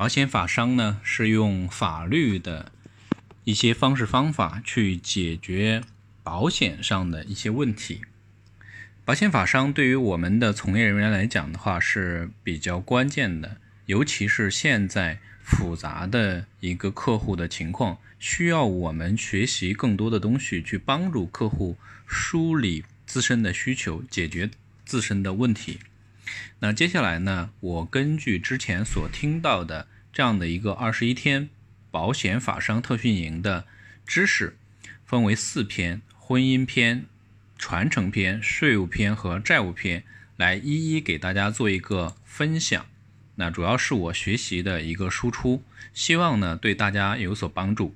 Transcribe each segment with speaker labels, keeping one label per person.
Speaker 1: 保险法商呢是用法律的一些方式方法去解决保险上的一些问题。保险法商对于我们的从业人员来讲的话是比较关键的，尤其是现在复杂的一个客户的情况，需要我们学习更多的东西去帮助客户梳理自身的需求，解决自身的问题。那接下来呢，我根据之前所听到的这样的一个二十一天保险法商特训营的知识，分为四篇：婚姻篇。传承篇、税务篇和债务篇，来一一给大家做一个分享。那主要是我学习的一个输出，希望呢对大家有所帮助。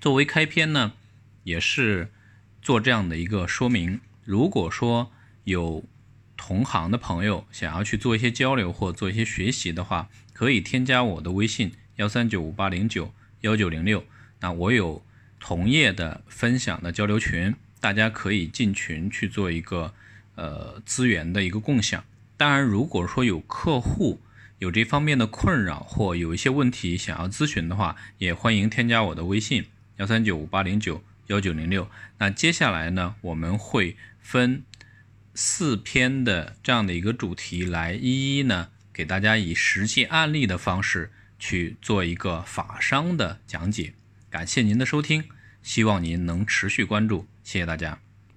Speaker 1: 作为开篇呢，也是做这样的一个说明。如果说有同行的朋友想要去做一些交流或做一些学习的话，可以添加我的微信幺三九五八零九幺九零六。那我有同业的分享的交流群。大家可以进群去做一个呃资源的一个共享。当然，如果说有客户有这方面的困扰或有一些问题想要咨询的话，也欢迎添加我的微信幺三九五八零九幺九零六。那接下来呢，我们会分四篇的这样的一个主题来一一呢给大家以实际案例的方式去做一个法商的讲解。感谢您的收听，希望您能持续关注。谢谢大家。